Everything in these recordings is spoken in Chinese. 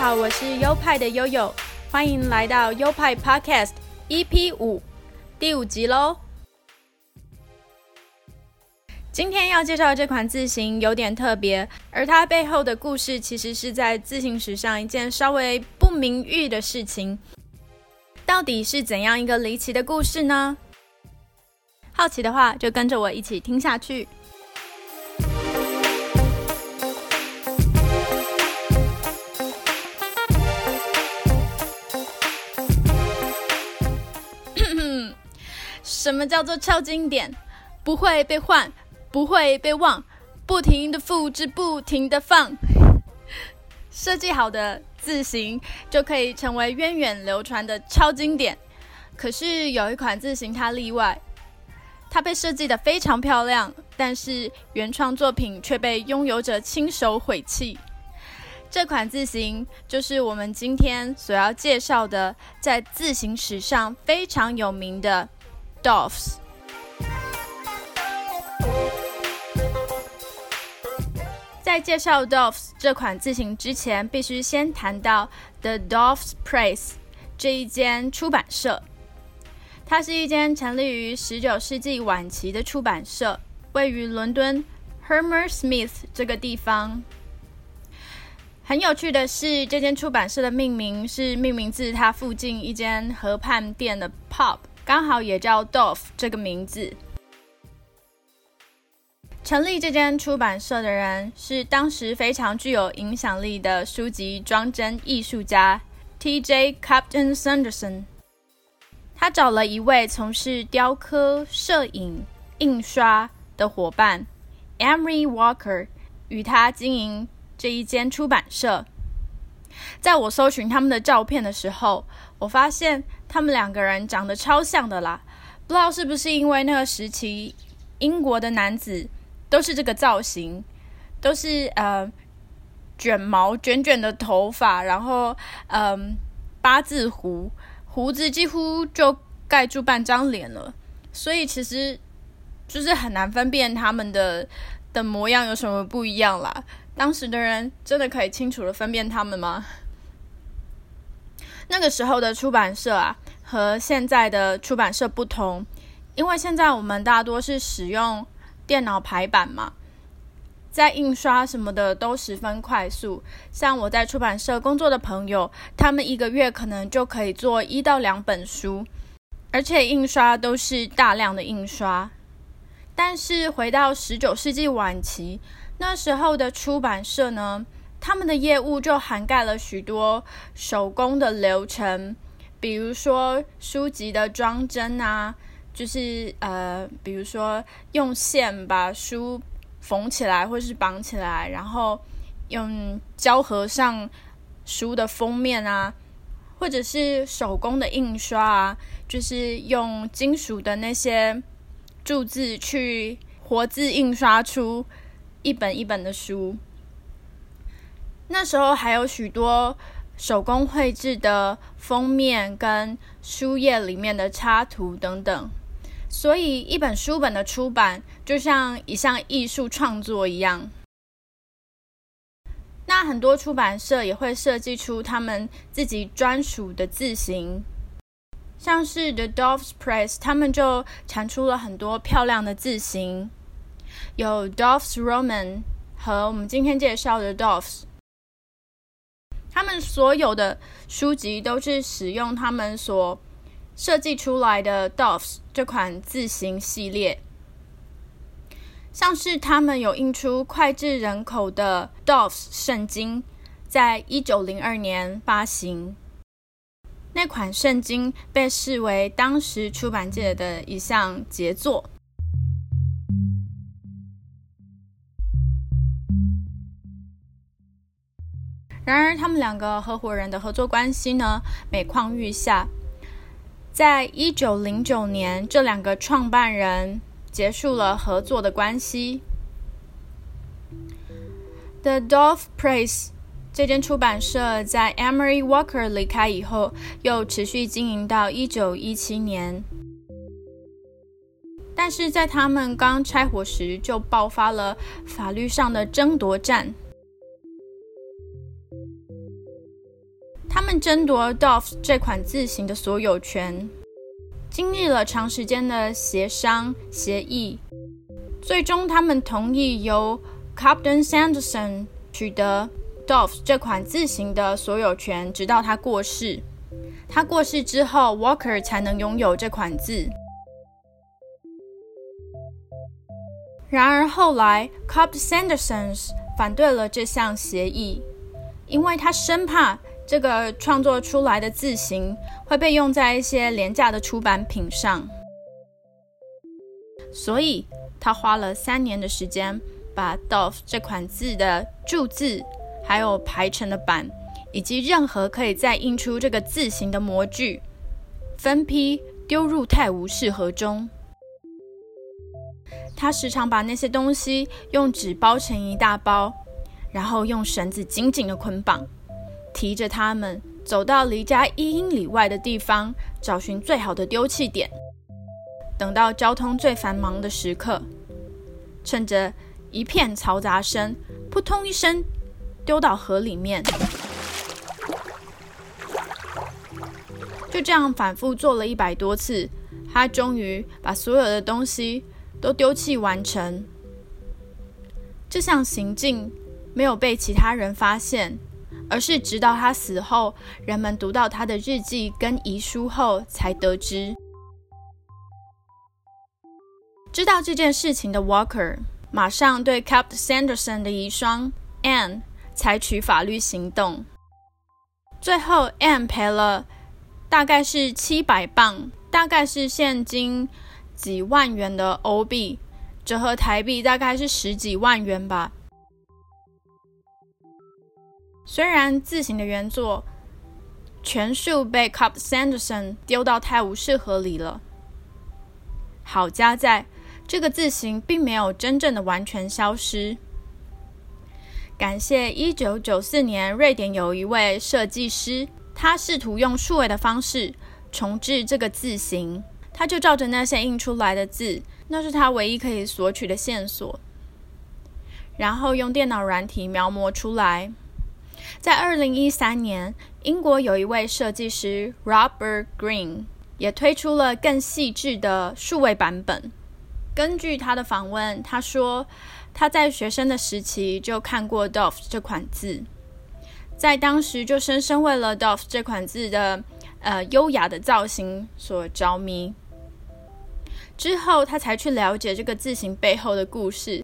好，我是优派的悠悠，欢迎来到优派 Podcast EP 五第五集喽。今天要介绍的这款字型有点特别，而它背后的故事其实是在字形史上一件稍微不名誉的事情。到底是怎样一个离奇的故事呢？好奇的话，就跟着我一起听下去。什么叫做超经典？不会被换，不会被忘，不停的复制，不停的放。设计好的字形就可以成为源远流传的超经典。可是有一款字形它例外，它被设计的非常漂亮，但是原创作品却被拥有者亲手毁弃。这款字形就是我们今天所要介绍的，在字形史上非常有名的 Doffs。在介绍 Doffs 这款字形之前，必须先谈到 The Doffs Press 这一间出版社。它是一间成立于十九世纪晚期的出版社，位于伦敦 Hermer Smith 这个地方。很有趣的是，这间出版社的命名是命名自它附近一间河畔店的 pub，刚好也叫 Dove 这个名字。成立这间出版社的人是当时非常具有影响力的书籍装帧艺术家 T.J. Captain Sanderson。他找了一位从事雕刻、摄影、印刷的伙伴 Emery Walker，与他经营。这一间出版社，在我搜寻他们的照片的时候，我发现他们两个人长得超像的啦。不知道是不是因为那个时期英国的男子都是这个造型，都是呃卷毛卷卷的头发，然后嗯八字胡，胡子几乎就盖住半张脸了，所以其实就是很难分辨他们的的模样有什么不一样啦。当时的人真的可以清楚的分辨他们吗？那个时候的出版社啊，和现在的出版社不同，因为现在我们大多是使用电脑排版嘛，在印刷什么的都十分快速。像我在出版社工作的朋友，他们一个月可能就可以做一到两本书，而且印刷都是大量的印刷。但是回到十九世纪晚期。那时候的出版社呢，他们的业务就涵盖了许多手工的流程，比如说书籍的装帧啊，就是呃，比如说用线把书缝起来或是绑起来，然后用胶合上书的封面啊，或者是手工的印刷啊，就是用金属的那些铸字去活字印刷出。一本一本的书，那时候还有许多手工绘制的封面跟书页里面的插图等等，所以一本书本的出版就像一项艺术创作一样。那很多出版社也会设计出他们自己专属的字型，像是 The Doves Press，他们就产出了很多漂亮的字型。有 Doves Roman 和我们今天介绍的 Doves，他们所有的书籍都是使用他们所设计出来的 Doves 这款字形系列，像是他们有印出脍炙人口的 Doves 圣经，在一九零二年发行，那款圣经被视为当时出版界的一项杰作。然而，他们两个合伙人的合作关系呢，每况愈下。在一九零九年，这两个创办人结束了合作的关系。The Dove Press 这间出版社在 Emery Walker 离开以后，又持续经营到一九一七年。但是在他们刚拆伙时，就爆发了法律上的争夺战。争夺 Dove 这款字型的所有权，经历了长时间的协商协议，最终他们同意由 Captain Sanderson 取得 Dove 这款字型的所有权，直到他过世。他过世之后，Walker 才能拥有这款字。然而后来，Captain Sanderson 反对了这项协议，因为他生怕这个创作出来的字形会被用在一些廉价的出版品上，所以他花了三年的时间，把 Dove 这款字的注字，还有排成的版，以及任何可以再印出这个字形的模具，分批丢入泰晤士河中。他时常把那些东西用纸包成一大包，然后用绳子紧紧的捆绑，提着它们走到离家一英里外的地方，找寻最好的丢弃点。等到交通最繁忙的时刻，趁着一片嘈杂声，扑通一声丢到河里面。就这样反复做了一百多次，他终于把所有的东西。都丢弃完成。这项行径没有被其他人发现，而是直到他死后，人们读到他的日记跟遗书后才得知。知道这件事情的 Walker 马上对 Captain Sanderson 的遗孀 Anne 采取法律行动。最后，Anne 赔了大概是七百磅，大概是现金。几万元的欧币，折合台币大概是十几万元吧。虽然字形的原作全数被 Cup Sanderson 丢到泰晤士河里了，好家在这个字形并没有真正的完全消失。感谢一九九四年，瑞典有一位设计师，他试图用数位的方式重置这个字形。他就照着那些印出来的字，那是他唯一可以索取的线索，然后用电脑软体描摹出来。在二零一三年，英国有一位设计师 Robert Green 也推出了更细致的数位版本。根据他的访问，他说他在学生的时期就看过 Dove 这款字，在当时就深深为了 Dove 这款字的呃优雅的造型所着迷。之后，他才去了解这个字形背后的故事。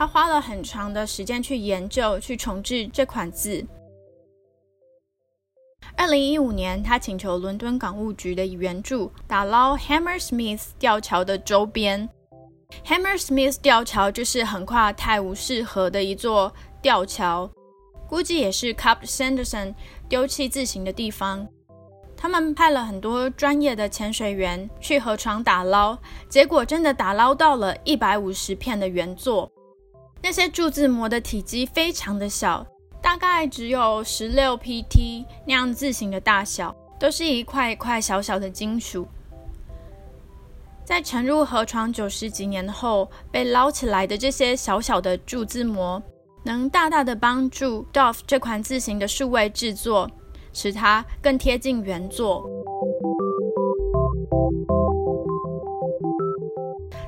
他花了很长的时间去研究、去重置这款字。二零一五年，他请求伦敦港务局的援助，打捞 Hammersmith 吊桥的周边。Hammersmith 吊桥就是横跨泰晤士河的一座吊桥，估计也是 Cup Sanderson 丢弃字形的地方。他们派了很多专业的潜水员去河床打捞，结果真的打捞到了一百五十片的原作。那些铸字模的体积非常的小，大概只有十六 pt 那样字形的大小，都是一块一块小小的金属。在沉入河床九十几年后被捞起来的这些小小的铸字模，能大大的帮助 Dove 这款字形的数位制作。使它更贴近原作。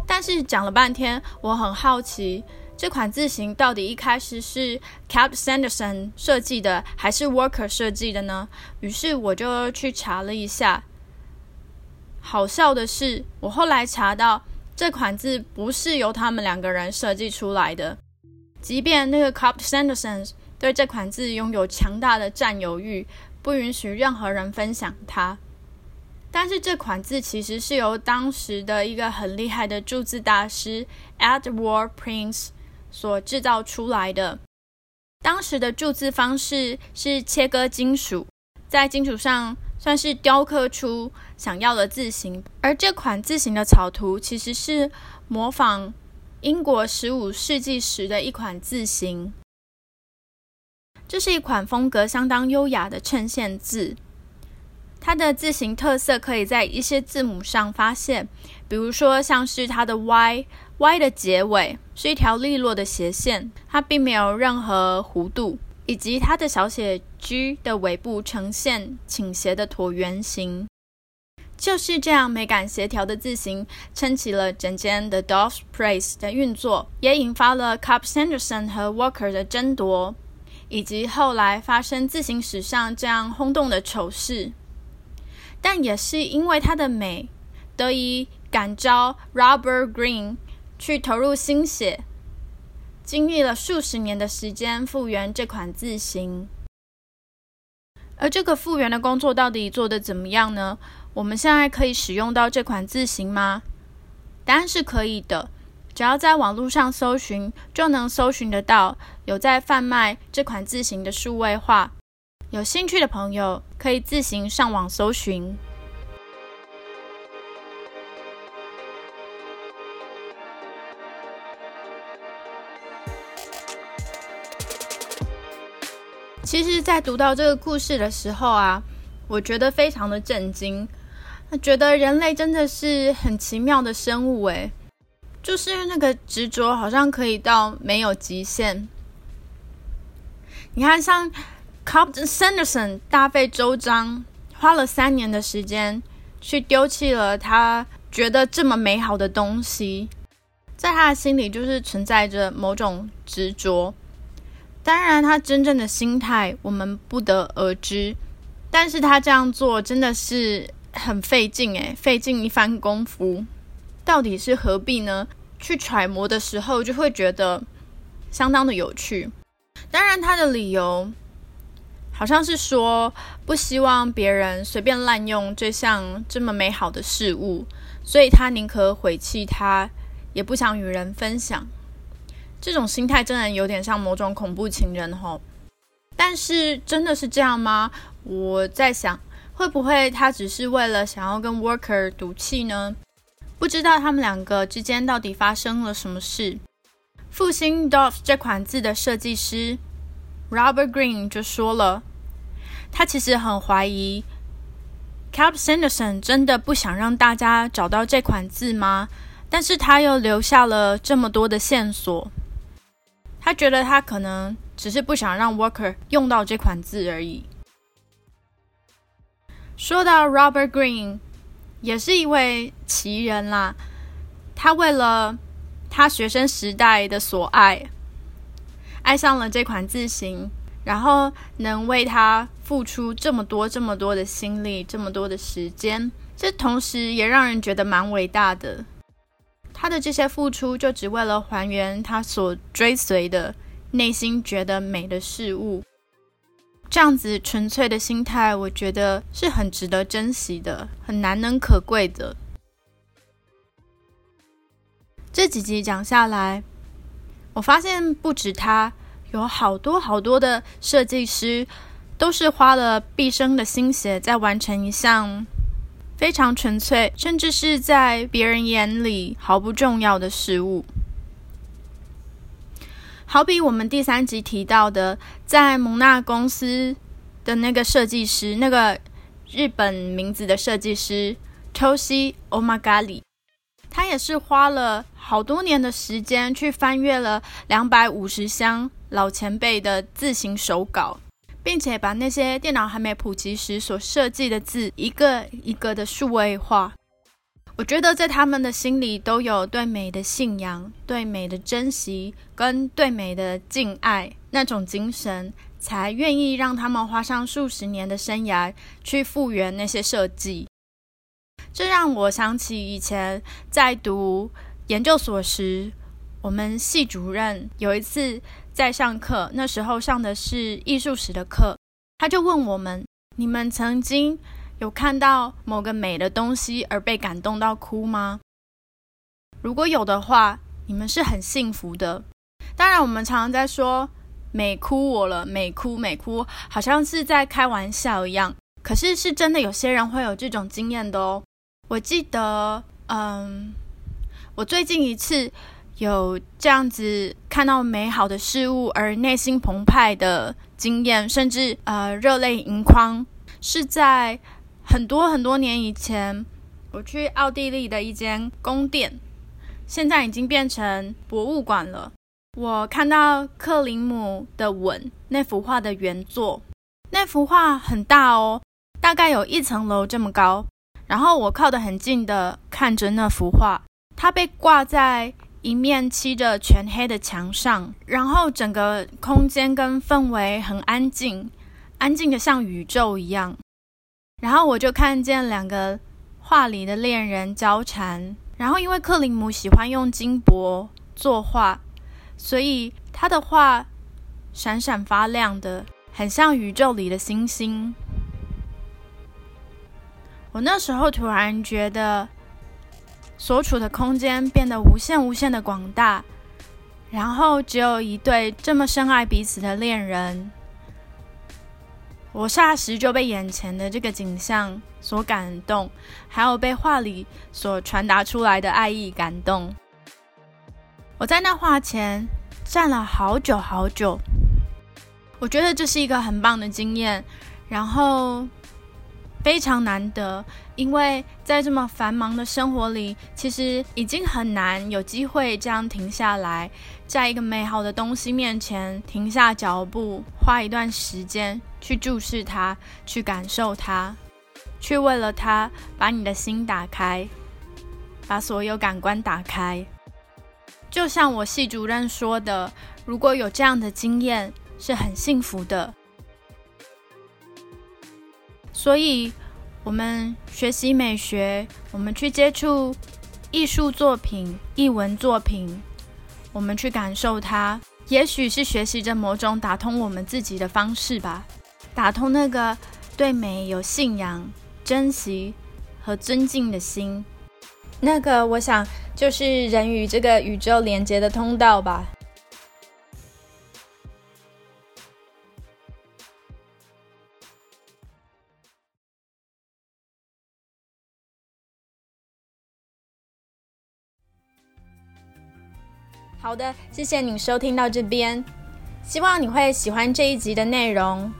但是讲了半天，我很好奇，这款字型到底一开始是 Cap Sanderson 设计的，还是 Worker 设计的呢？于是我就去查了一下。好笑的是，我后来查到这款字不是由他们两个人设计出来的。即便那个 Cap Sanderson 对这款字拥有强大的占有欲。不允许任何人分享它。但是这款字其实是由当时的一个很厉害的铸字大师 Edward Prince 所制造出来的。当时的铸字方式是切割金属，在金属上算是雕刻出想要的字形。而这款字形的草图其实是模仿英国十五世纪时的一款字形。这是一款风格相当优雅的衬线字，它的字形特色可以在一些字母上发现，比如说像是它的 Y Y 的结尾是一条利落的斜线，它并没有任何弧度。以及它的小写 G 的尾部呈现倾斜的椭圆形。就是这样美感协调的字形，撑起了整间 The Dolph Place 的运作，也引发了 Cup Sanderson 和 Walker 的争夺，以及后来发生字形史上这样轰动的丑事。但也是因为它的美，得以感召 Robert Green 去投入心血，经历了数十年的时间复原这款字形。而这个复原的工作到底做得怎么样呢？我们现在可以使用到这款字型吗？答案是可以的，只要在网络上搜寻，就能搜寻得到有在贩卖这款字型的数位化。有兴趣的朋友可以自行上网搜寻。其实，在读到这个故事的时候啊，我觉得非常的震惊。觉得人类真的是很奇妙的生物诶，就是那个执着好像可以到没有极限。你看，像 Cobb Sanderson 大费周章花了三年的时间去丢弃了他觉得这么美好的东西，在他的心里就是存在着某种执着。当然，他真正的心态我们不得而知，但是他这样做真的是。很费劲诶，费尽一番功夫，到底是何必呢？去揣摩的时候，就会觉得相当的有趣。当然，他的理由好像是说不希望别人随便滥用这项这么美好的事物，所以他宁可毁弃它，也不想与人分享。这种心态真的有点像某种恐怖情人吼。但是真的是这样吗？我在想。会不会他只是为了想要跟 Worker 赌气呢？不知道他们两个之间到底发生了什么事。复兴 Doves 这款字的设计师 Robert Green 就说了，他其实很怀疑 Cap Sanderson 真的不想让大家找到这款字吗？但是他又留下了这么多的线索，他觉得他可能只是不想让 Worker 用到这款字而已。说到 Robert Green，也是一位奇人啦。他为了他学生时代的所爱，爱上了这款字型，然后能为他付出这么多、这么多的心力、这么多的时间，这同时也让人觉得蛮伟大的。他的这些付出，就只为了还原他所追随的内心觉得美的事物。这样子纯粹的心态，我觉得是很值得珍惜的，很难能可贵的。这几集讲下来，我发现不止他，有好多好多的设计师，都是花了毕生的心血在完成一项非常纯粹，甚至是在别人眼里毫不重要的事物。好比我们第三集提到的，在蒙纳公司的那个设计师，那个日本名字的设计师 Toshi Omagari，他也是花了好多年的时间去翻阅了两百五十箱老前辈的字形手稿，并且把那些电脑还没普及时所设计的字一个一个的数位化。我觉得在他们的心里都有对美的信仰、对美的珍惜跟对美的敬爱那种精神，才愿意让他们花上数十年的生涯去复原那些设计。这让我想起以前在读研究所时，我们系主任有一次在上课，那时候上的是艺术史的课，他就问我们：“你们曾经？”有看到某个美的东西而被感动到哭吗？如果有的话，你们是很幸福的。当然，我们常常在说“美哭我了”，“美哭美哭”，好像是在开玩笑一样。可是是真的，有些人会有这种经验的哦。我记得，嗯，我最近一次有这样子看到美好的事物而内心澎湃的经验，甚至呃热泪盈眶，是在。很多很多年以前，我去奥地利的一间宫殿，现在已经变成博物馆了。我看到克林姆的吻那幅画的原作，那幅画很大哦，大概有一层楼这么高。然后我靠得很近的看着那幅画，它被挂在一面漆着全黑的墙上，然后整个空间跟氛围很安静，安静的像宇宙一样。然后我就看见两个画里的恋人交缠，然后因为克林姆喜欢用金箔作画。所以他的画闪闪发亮的，很像宇宙里的星星。我那时候突然觉得，所处的空间变得无限无限的广大，然后只有一对这么深爱彼此的恋人。我霎时就被眼前的这个景象所感动，还有被画里所传达出来的爱意感动。我在那画前站了好久好久，我觉得这是一个很棒的经验，然后非常难得，因为在这么繁忙的生活里，其实已经很难有机会这样停下来，在一个美好的东西面前停下脚步，花一段时间去注视它，去感受它，去为了它把你的心打开，把所有感官打开。就像我系主任说的，如果有这样的经验，是很幸福的。所以，我们学习美学，我们去接触艺术作品、艺文作品，我们去感受它，也许是学习着某种打通我们自己的方式吧，打通那个对美有信仰、珍惜和尊敬的心。那个，我想就是人与这个宇宙连接的通道吧。好的，谢谢你收听到这边，希望你会喜欢这一集的内容。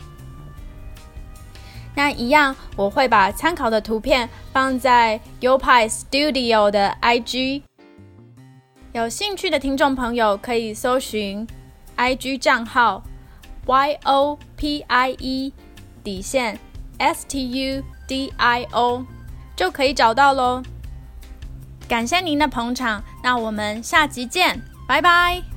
那一样，我会把参考的图片放在 Upi Studio 的 IG。有兴趣的听众朋友可以搜寻 IG 账号 Yopie 底线 Studio，就可以找到喽。感谢您的捧场，那我们下集见，拜拜。